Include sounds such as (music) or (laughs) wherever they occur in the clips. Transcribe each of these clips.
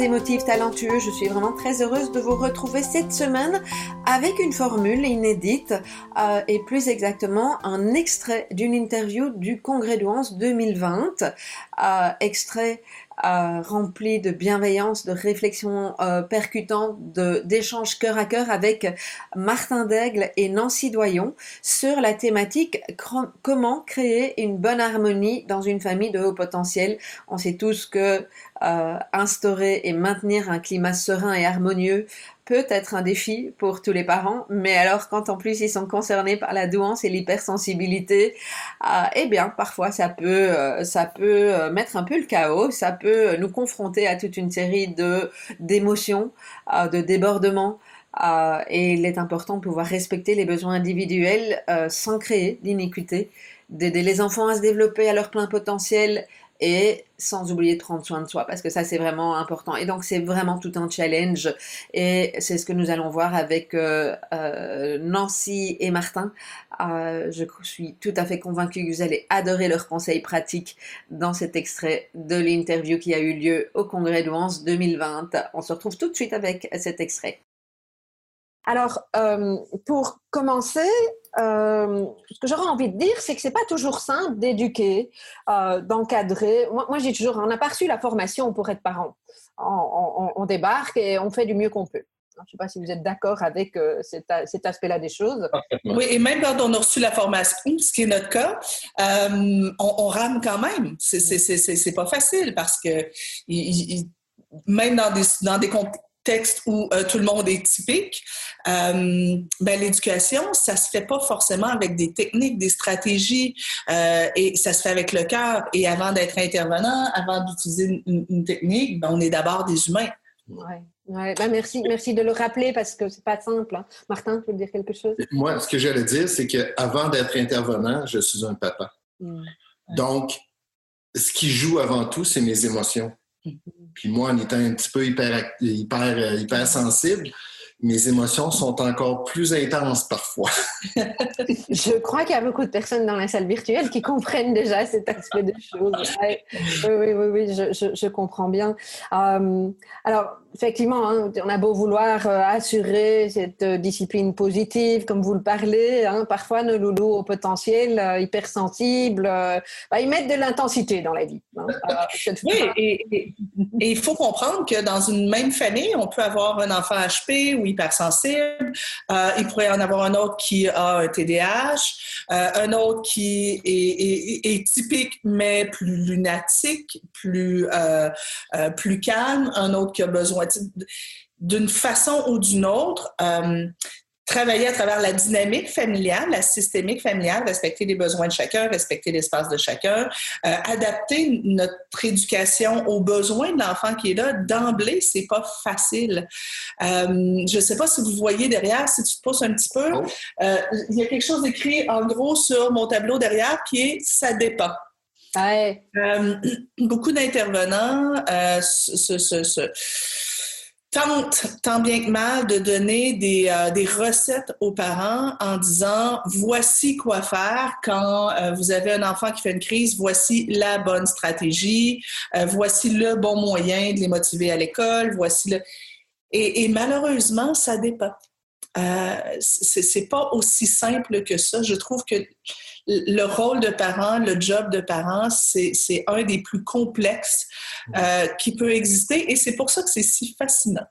Émotifs talentueux, je suis vraiment très heureuse de vous retrouver cette semaine avec une formule inédite euh, et plus exactement un extrait d'une interview du Congrès Douance 2020, euh, extrait euh, rempli de bienveillance, de réflexion percutante, d'échanges cœur à cœur avec Martin Daigle et Nancy Doyon sur la thématique comment créer une bonne harmonie dans une famille de haut potentiel. On sait tous que euh, instaurer et maintenir un climat serein et harmonieux peut être un défi pour tous les parents, mais alors quand en plus ils sont concernés par la douance et l'hypersensibilité, euh, eh bien parfois ça peut, euh, ça peut mettre un peu le chaos, ça peut nous confronter à toute une série de d'émotions, de débordements. et il est important de pouvoir respecter les besoins individuels sans créer d'iniquité, d'aider les enfants à se développer à leur plein potentiel et sans oublier de prendre soin de soi parce que ça c'est vraiment important. Et donc c'est vraiment tout un challenge. Et c'est ce que nous allons voir avec euh, euh, Nancy et Martin. Euh, je suis tout à fait convaincue que vous allez adorer leurs conseils pratiques dans cet extrait de l'interview qui a eu lieu au congrès de 2020 on se retrouve tout de suite avec cet extrait alors, pour commencer, euh, ce que j'aurais envie de dire, c'est que c'est pas toujours simple d'éduquer, euh, d'encadrer. Moi, moi j'ai toujours, on n'a pas reçu la formation pour être parent. On, débarque et on fait du mieux qu'on peut. Je ne sais pas si vous êtes d'accord avec euh, cet, cet aspect-là des choses. Oui, et même quand on a reçu la formation, ce qui est notre cas, on, on, rame quand même. C'est pas facile parce que même dans des, dans des texte où euh, tout le monde est typique, euh, ben, l'éducation, ça se fait pas forcément avec des techniques, des stratégies, euh, et ça se fait avec le cœur. Et avant d'être intervenant, avant d'utiliser une, technique, ben, on est d'abord des humains. Oui. Ouais, ben merci, merci de le rappeler parce que c'est pas simple. Hein. Martin, tu veux dire quelque chose? Moi, ce que j'allais dire, c'est qu'avant d'être intervenant, je suis un papa. Mmh. Donc, ce qui joue avant tout, c'est mes émotions. Puis moi, en étant un petit peu hyper, hyper, euh, hyper sensible, mes émotions sont encore plus intenses parfois. (laughs) je crois qu'il y a beaucoup de personnes dans la salle virtuelle qui comprennent déjà cet aspect de choses. Oui, oui, oui, oui je, je, comprends bien. Euh, alors, effectivement, hein, on a beau vouloir euh, assurer cette euh, discipline positive, comme vous le parlez, hein, parfois nos loulous au potentiel euh, hypersensibles, bah, ils mettent de l'intensité dans la vie. Hein. (laughs) oui, et, il faut comprendre que dans une même famille, on peut avoir un enfant HP ou hypersensible, il pourrait en avoir un autre qui a un TDAH, un autre qui est, typique mais plus lunatique, plus, plus calme, un autre qui a besoin d'une façon ou d'une autre, euh, travailler à travers la dynamique familiale, la systémique familiale, respecter les besoins de chacun, respecter l'espace de chacun, euh, adapter notre éducation aux besoins de l'enfant qui est là. D'emblée, c'est pas facile. Euh, je sais pas si vous voyez derrière, si tu te pousses un petit peu, oh. il y a quelque chose écrit en gros sur mon tableau derrière qui est « ça dépend ». (clears throat) beaucoup d'intervenants se tente tant bien que mal de donner des, euh, des, recettes aux parents en disant voici quoi faire quand euh, vous avez un enfant qui fait une crise, voici la bonne stratégie, euh, voici le bon moyen de les motiver à l'école, voici le... Et, et malheureusement, ça dépend. c'est pas aussi simple que ça. Je trouve que le rôle de parent, le job de parent, c'est un des plus complexes euh, qui peut exister et c'est pour ça que c'est si fascinant.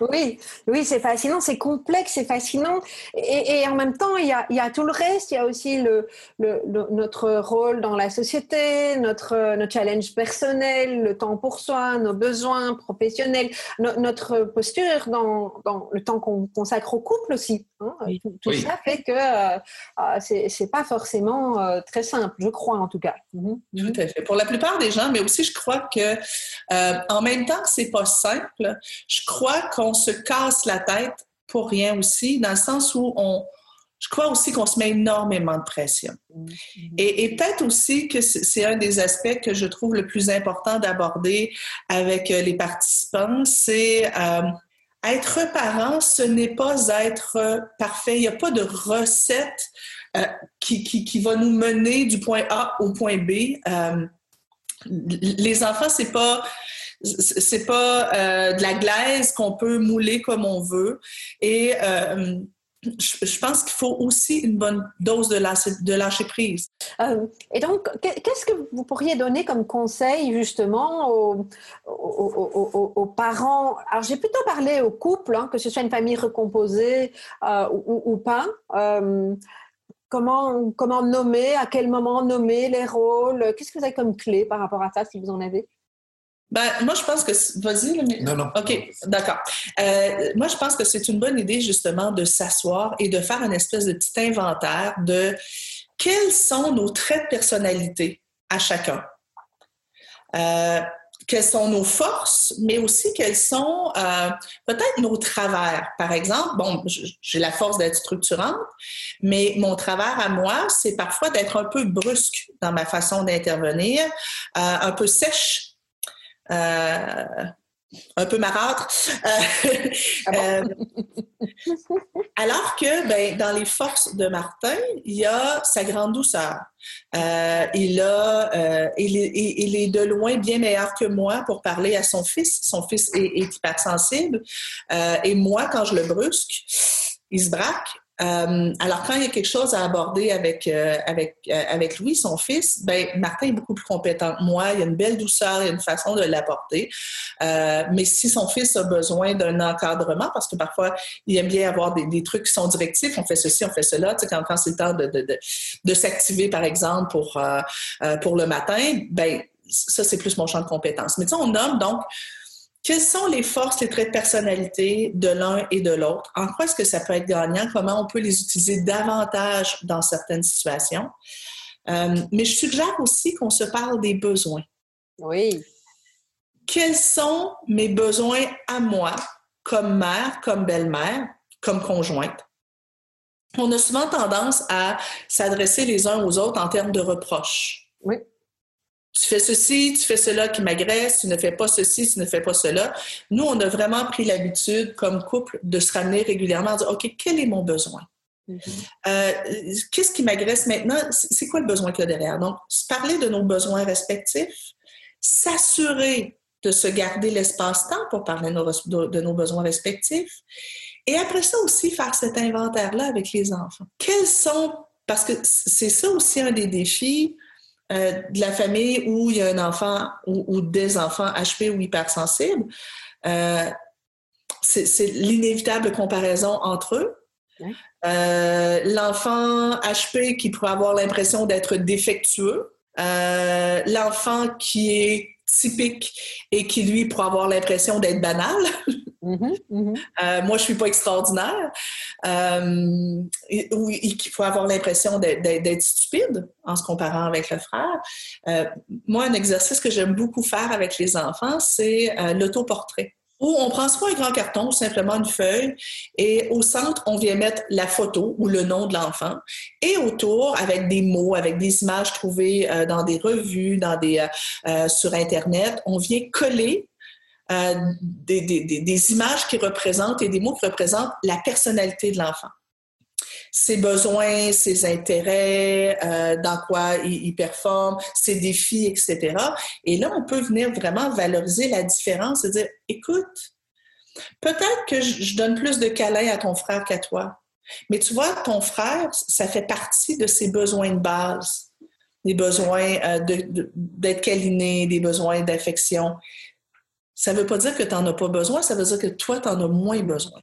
Oui, oui, c'est fascinant, c'est complexe, c'est fascinant. Et, en même temps, il y, a, il y, a, tout le reste. Il y a aussi le, le, notre rôle dans la société, notre, notre challenge personnel, le temps pour soi, nos besoins professionnels, notre posture dans, dans le temps qu'on consacre au couple aussi. Hein. Tout, ça fait que euh, euh, c'est pas forcément euh, très simple, je crois en tout cas. Mhm. Tout à fait. Pour la plupart des gens, mais aussi je crois que en même temps que c'est pas simple, je crois qu'on se casse la tête pour rien aussi, dans le sens où on, je crois aussi qu'on se met énormément de pression. Mm-hmm. Et, peut-être aussi que c'est un des aspects que je trouve le plus important d'aborder avec les participants, c'est euh, être parent, ce n'est pas être parfait. Il n'y a pas de recette euh, qui, qui, va nous mener du point A au point B. les enfants, c'est pas c'est pas euh, de la glaise qu'on peut mouler comme on veut. Et euh, je, pense qu'il faut aussi une bonne dose de lâcher, prise. Euh, et donc, qu'est-ce que vous pourriez donner comme conseil justement aux, parents? Alors, j'ai plutôt parlé aux couples, hein, que ce soit une famille recomposée ou, ou, pas. comment, comment nommer, à quel moment nommer les rôles? Qu'est-ce que vous avez comme clé par rapport à ça, si vous en avez? Ben, moi, je pense que. Vas-y. Mais... Non, non. OK, d'accord. Euh, moi, je pense que c'est une bonne idée, justement, de s'asseoir et de faire une espèce de petit inventaire de quels sont nos traits de personnalité à chacun. Euh, quelles sont nos forces, mais aussi quels sont euh, peut-être nos travers. Par exemple, bon, j'ai la force d'être structurante, mais mon travers à moi, c'est parfois d'être un peu brusque dans ma façon d'intervenir, un peu sèche euh, un peu marâtre. Euh, ah euh, alors que ben, dans les forces de Martin, il y a sa grande douceur. il, a, il, est, il, est, de loin bien meilleur que moi pour parler à son fils. Son fils est, est hypersensible. et moi, quand je le brusque, il se braque. Euh, alors, quand il y a quelque chose à aborder avec, euh, avec, euh, avec Louis, son fils, ben, Martin est beaucoup plus compétent que moi. Il y a une belle douceur, il y a une façon de l'apporter. mais si son fils a besoin d'un encadrement, parce que parfois, il aime bien avoir des, trucs qui sont directifs, on fait ceci, on fait cela, tu sais, quand, quand c'est le temps de, de, de, de s'activer, par exemple, pour, pour le matin, ben, ça, c'est plus mon champ de compétences. Mais tu sais, on nomme donc quelles sont les forces, les traits de personnalité de l'un et de l'autre? En quoi est-ce que ça peut être gagnant? Comment on peut les utiliser davantage dans certaines situations? Euh, mais je suggère aussi qu'on se parle des besoins. Oui. Quels sont mes besoins à moi, comme mère, comme belle-mère, comme conjointe? On a souvent tendance à s'adresser les uns aux autres en termes de reproches. Oui tu fais ceci, tu fais cela qui m'agresse, tu ne fais pas ceci, tu ne fais pas cela. Nous, on a vraiment pris l'habitude, comme couple, de se ramener régulièrement à dire, OK, quel est mon besoin? Mm-hmm. Euh, qu'est-ce qui m'agresse maintenant? C'est quoi le besoin qu'il y a derrière? Donc, parler de nos besoins respectifs, s'assurer de se garder l'espace-temps pour parler de nos, de nos besoins respectifs. Et après ça aussi, faire cet inventaire-là avec les enfants. Quels sont, parce que c'est ça aussi un des défis, euh, de la famille où il y a un enfant ou, des enfants HP ou hypersensibles, euh, c'est l'inévitable comparaison entre eux. Euh, l'enfant HP qui pourrait avoir l'impression d'être défectueux, l'enfant qui est typique et qui, lui, pourrait avoir l'impression d'être banal. Mm-hmm, mm-hmm. (laughs) Euh, moi, je suis pas extraordinaire. Euh, qui peut avoir l'impression d'être stupide en se comparant avec le frère. Euh, moi, un exercice que j'aime beaucoup faire avec les enfants, c'est l'autoportrait où on prend soit un grand carton ou simplement une feuille et au centre, on vient mettre la photo ou le nom de l'enfant et autour, avec des mots, avec des images trouvées dans des revues, dans des, sur Internet, on vient coller euh, des, des, des, images qui représentent et des mots qui représentent la personnalité de l'enfant. Ses besoins, ses intérêts, euh, dans quoi il, performe, ses défis, etc. Et là, on peut venir vraiment valoriser la différence et dire, écoute, peut-être que je donne plus de câlins à ton frère qu'à toi, mais tu vois, ton frère, ça fait partie de ses besoins de base, des besoins euh, d'être câliné, des besoins d'affection Ça ne veut pas dire que tu n'en as pas besoin, ça veut dire que toi, tu en as moins besoin.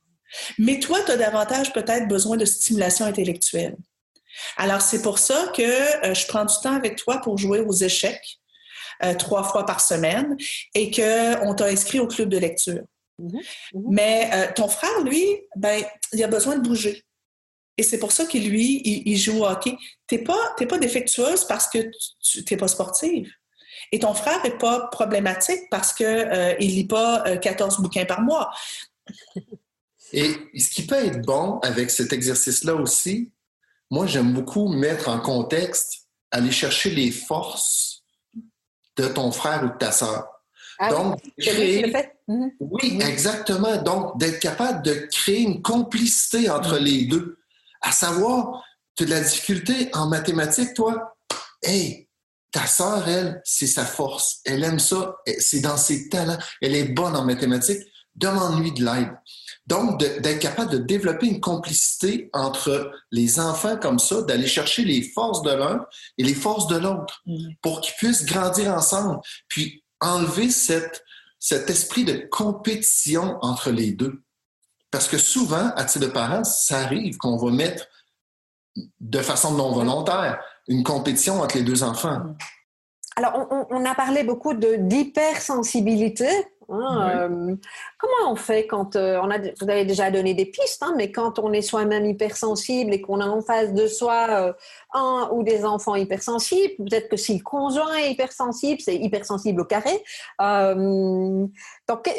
Mais toi, tu as davantage peut-être besoin de stimulation intellectuelle. Alors, c'est pour ça que euh, je prends du temps avec toi pour jouer aux échecs euh, trois fois par semaine et qu'on t'a inscrit au club de lecture. Mm-hmm. Mm-hmm. Mais euh, ton frère, lui, ben, il a besoin de bouger. Et c'est pour ça qu'il, lui, il, joue au hockey. Tu n'es pas, pas défectueuse parce que tu n'es pas sportive. Et ton frère n'est pas problématique parce qu'il ne lit pas 14 bouquins par mois. Et ce qui peut être bon avec cet exercice-là aussi, moi, j'aime beaucoup mettre en contexte, aller chercher les forces de ton frère ou de ta sœur. Ah Donc, créer... Mhm. Oui, exactement. Donc, d'être capable de créer une complicité entre mhm. les deux. À savoir, tu as de la difficulté en mathématiques, toi? Hey, ta sœur, elle, c'est sa force. Elle aime ça. C'est dans ses talents. Elle est bonne en mathématiques. Demande-lui de l'aide. Donc, d'être capable de développer une complicité entre les enfants comme ça, d'aller chercher les forces de l'un et les forces de l'autre mm. pour qu'ils puissent grandir ensemble, puis enlever cette, cet esprit de compétition entre les deux. Parce que souvent, à titre de parents, ça arrive qu'on va mettre de façon non volontaire une compétition entre les deux enfants. Mm. Alors, on, a parlé beaucoup d'hypersensibilité. Hein, euh, comment on fait quand euh, on a, vous avez déjà donné des pistes, hein, mais quand on est soi-même hypersensible et qu'on a en face de soi euh, un ou des enfants hypersensibles, peut-être que si le conjoint est hypersensible, c'est hypersensible au carré. donc,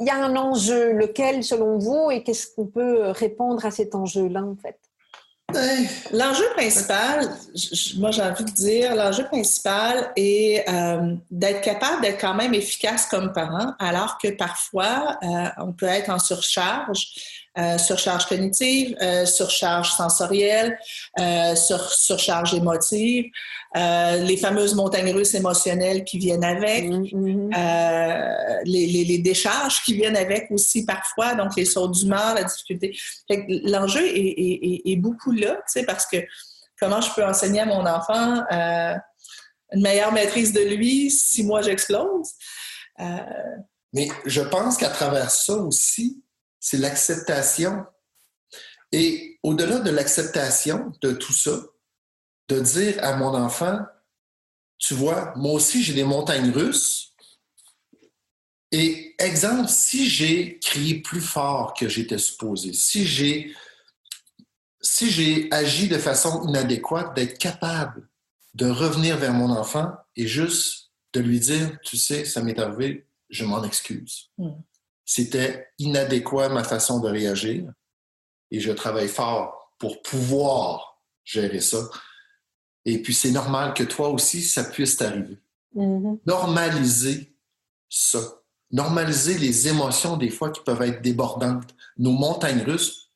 il y a un enjeu, lequel selon vous, et qu'est-ce qu'on peut répondre à cet enjeu-là en fait? L'enjeu principal, moi j'ai envie de dire, l'enjeu principal est euh, d'être capable d'être quand même efficace comme parent, alors que parfois euh, on peut être en surcharge euh, surcharge cognitive, euh, surcharge sensorielle, euh, sur, surcharge émotive, les fameuses montagnes russes émotionnelles qui viennent avec, mm-hmm. les, les, les, décharges qui viennent avec aussi parfois, donc les sauts d'humeur, la difficulté. L'enjeu est, est, est, beaucoup là, tu sais, parce que comment je peux enseigner à mon enfant une meilleure maîtrise de lui si moi j'explose? Mais je pense qu'à travers ça aussi, c'est l'acceptation. Et au-delà de l'acceptation de tout ça, de dire à mon enfant, tu vois, moi aussi j'ai des montagnes russes. Et exemple, si j'ai crié plus fort que j'étais supposé, si j'ai agi de façon inadéquate, d'être capable de revenir vers mon enfant et juste de lui dire, tu sais, ça m'est arrivé, je m'en excuse. Hmm. C'était inadéquat ma façon de réagir et je travaille fort pour pouvoir gérer ça. Et puis c'est normal que toi aussi, ça puisse t'arriver. Mm-hmm. Normaliser ça. Normaliser les émotions des fois qui peuvent être débordantes. Nos montagnes russes,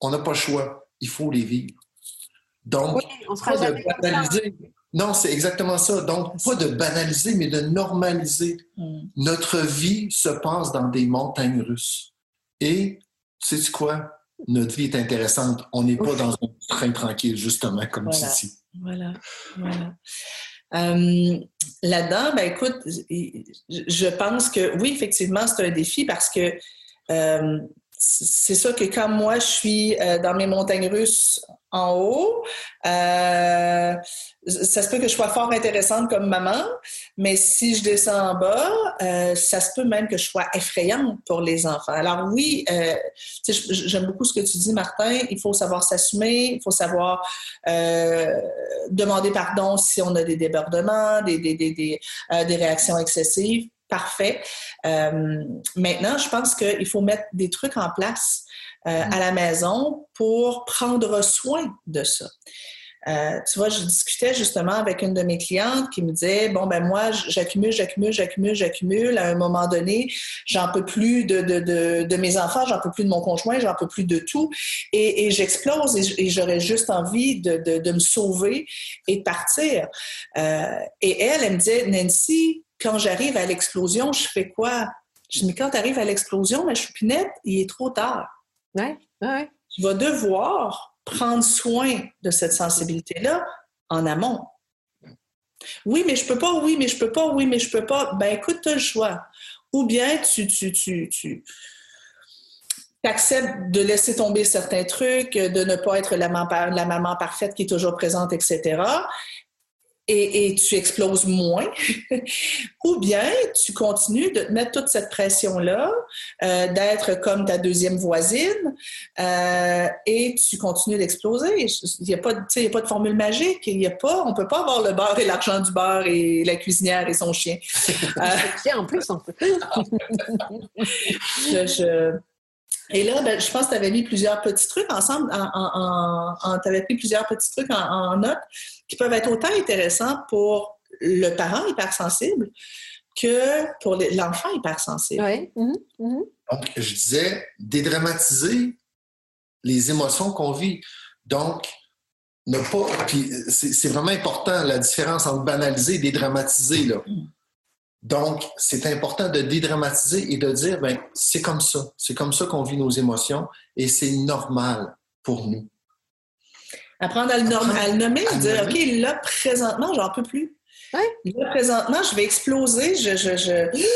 on n'a pas le choix. Il faut les vivre. Donc, on sera pas de banaliser. Non, c'est exactement ça. Donc, pas de banaliser, mais de normaliser. Mm. Notre vie se passe dans des montagnes russes. Et, tu sais quoi? Notre vie est intéressante. On n'est pas dans un train tranquille, justement, comme voilà. tu dis. Voilà, voilà. Euh, là-dedans, ben écoute, je pense que oui, effectivement, c'est un défi parce que euh, c'est ça que quand moi je suis euh, dans mes montagnes russes en haut, euh, ça se peut que je sois fort intéressante comme maman, mais si je descends en bas, euh, ça se peut même que je sois effrayante pour les enfants. Alors oui, j'aime beaucoup ce que tu dis, Martin. Il faut savoir s'assumer, il faut savoir demander pardon si on a des débordements, des, des, des, des réactions excessives parfait. Euh, maintenant, je pense qu'il faut mettre des trucs en place euh, mm-hmm. à la maison pour prendre soin de ça. Euh, tu vois, je discutais justement avec une de mes clientes qui me disait bon ben moi j'accumule, j'accumule, j'accumule, j'accumule. À un moment donné, j'en peux plus de, de, de, de mes enfants, j'en peux plus de mon conjoint, j'en peux plus de tout, et, et j'explose et j'aurais juste envie de, de, me sauver et de partir. Euh, et elle, elle me disait Nancy, quand j'arrive à l'explosion, je fais quoi? Je dis, mais quand tu arrives à l'explosion, ma choupinette, il est trop tard. Ouais, ouais. Tu vas devoir prendre soin de cette sensibilité-là en amont. Oui, mais je peux pas, oui, mais je peux pas, oui, mais je peux pas. Ben écoute, tu as le choix. ou bien tu, tu, tu, tu acceptes de laisser tomber certains trucs, de ne pas être la maman, la maman parfaite qui est toujours présente, etc et, tu exploses moins, (laughs) ou bien tu continues de te mettre toute cette pression-là, euh, d'être comme ta deuxième voisine, euh, et tu continues d'exploser. Il n'y a, pas, a pas de formule magique. Il y a pas, on ne peut pas avoir le beurre et l'argent du beurre et la cuisinière et son chien. (laughs) euh, en plus, on peut. (laughs) je, et là, ben, je pense que tu avais mis plusieurs petits trucs ensemble, en, tu avais pris plusieurs petits trucs en, note qui peuvent être autant intéressants pour le parent hypersensible que pour l'enfant hypersensible. Oui. Mhm, mhm. Donc, je disais, dédramatiser les émotions qu'on vit. Donc, ne pas. Puis, c'est vraiment important la différence entre banaliser et dédramatiser. Là. Mm. Donc, c'est important de dédramatiser et de dire, ben, c'est comme ça. C'est comme ça qu'on vit nos émotions et c'est normal pour nous. Apprendre à le, nommer, à dire, OK, là, présentement, j'en peux plus. Là, présentement, je vais exploser. Je, je, (gasps)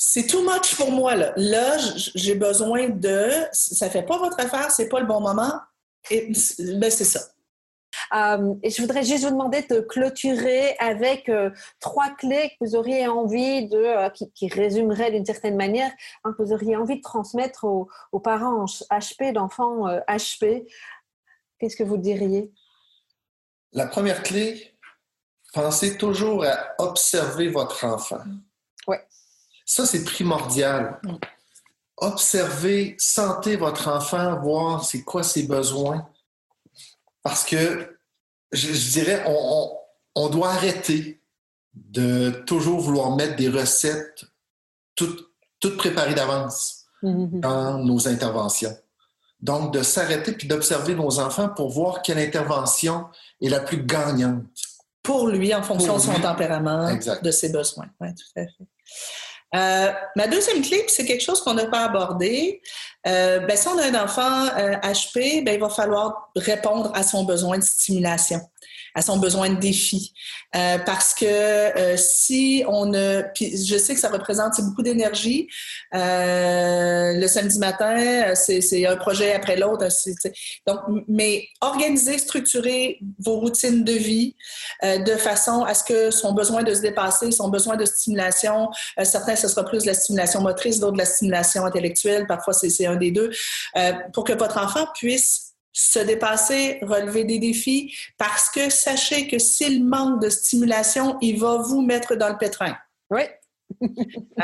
C'est too much pour moi, là. Là, j'ai besoin de... Ça fait pas votre affaire, c'est pas le bon moment. Et ben, c'est ça. Euh, et je voudrais juste vous demander de clôturer avec euh, trois clés que vous auriez envie de, euh, qui, qui, résumeraient d'une certaine manière, hein, que vous auriez envie de transmettre aux, parents HP, d'enfants HP. Qu'est-ce que vous diriez? La première clé, pensez toujours à observer votre enfant. Oui. Ça, c'est primordial. Mm. Observez, sentez votre enfant, voir c'est quoi ses besoins. Parce que je, dirais, on, doit arrêter de toujours vouloir mettre des recettes toutes, préparées d'avance mm-hmm. dans nos interventions. Donc, de s'arrêter puis d'observer nos enfants pour voir quelle intervention est la plus gagnante. Pour lui, en fonction de son tempérament, de ses besoins. Oui, tout à fait. Euh, ma deuxième clé, c'est quelque chose qu'on n'a pas abordé. Euh, ben, si on a un enfant HP, euh, ben, il va falloir répondre à son besoin de stimulation à son besoin de défi. Euh, parce que euh, si on. Puis je sais que ça représente beaucoup d'énergie. Euh, le samedi matin, c'est un projet après l'autre. Donc, mais organiser, structurer vos routines de vie de façon à ce que son besoin de se dépasser, son besoin de stimulation, certains, ce sera plus de la stimulation motrice, d'autres de la stimulation intellectuelle, parfois c'est un des deux, pour que votre enfant puisse se dépasser, relever des défis, parce que sachez que s'il manque de stimulation, il va vous mettre dans le pétrin. Oui. (laughs)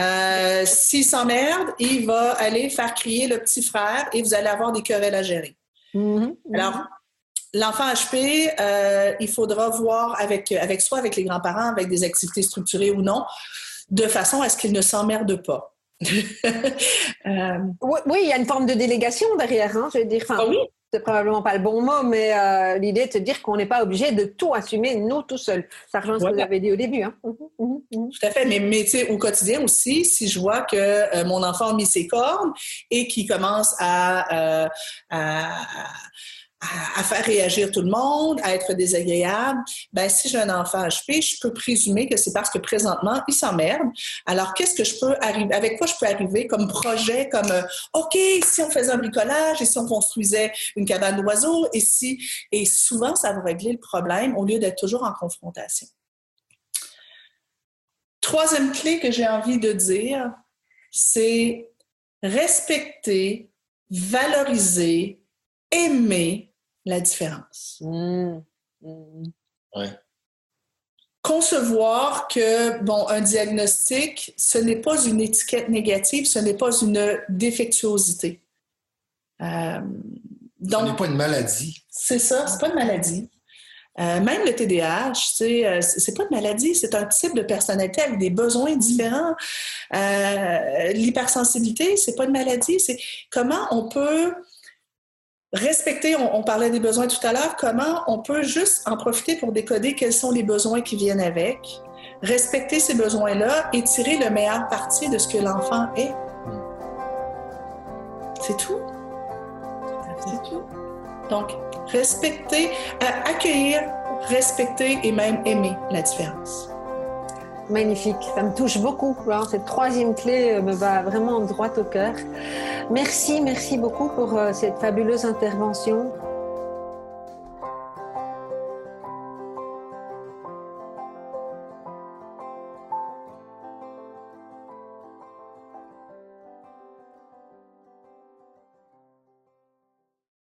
euh, s'il s'emmerde, il va aller faire crier le petit frère et vous allez avoir des querelles à gérer. Mm-hmm. Alors, l'enfant HP, euh, il faudra voir avec, avec soi, avec les grands-parents, avec des activités structurées ou non, de façon à ce qu'il ne s'emmerde pas. (laughs) Euh, oui, il y a une forme de délégation derrière, hein, je veux dire. Ah oui, c'est probablement pas le bon mot, mais euh, l'idée de se dire qu'on n'est pas obligé de tout assumer nous tout seuls. Ça rejoint ce que vous avez dit au début. Hein. Mmh, mmh, mmh, tout à fait. Mais, mais au quotidien aussi, si je vois que euh, mon enfant a mis ses cornes et qu'il commence à, à à, faire réagir tout le monde, à être désagréable, ben si j'ai un enfant HP, je peux présumer que c'est parce que présentement, il s'emmerde. Alors, qu'est-ce que je peux arriver, avec quoi je peux arriver comme projet, comme, euh, OK, si on faisait un bricolage et si on construisait une cabane d'oiseaux et si, et souvent, ça va régler le problème au lieu d'être toujours en confrontation. Troisième clé que j'ai envie de dire, c'est respecter, valoriser, aimer la différence. Mmh. Mmh. Concevoir que, bon, un diagnostic, ce n'est pas une étiquette négative, ce n'est pas une défectuosité. Euh, donc, ce n'est pas une maladie. C'est ça, c'est pas une maladie. Euh, même le TDAH, euh, c'est pas une maladie, c'est un type de personnalité avec des besoins différents. Euh, L'hypersensibilité, c'est pas une maladie, c'est comment on peut respecter, on, parlait des besoins tout à l'heure, comment on peut juste en profiter pour décoder quels sont les besoins qui viennent avec, respecter ces besoins-là et tirer le meilleur parti de ce que l'enfant est. C'est tout. C'est tout. Donc, respecter, euh, accueillir, respecter et même aimer la différence. Magnifique. Ça me touche beaucoup. Cette troisième clé me va vraiment droit au cœur. Merci, merci beaucoup pour cette fabuleuse intervention.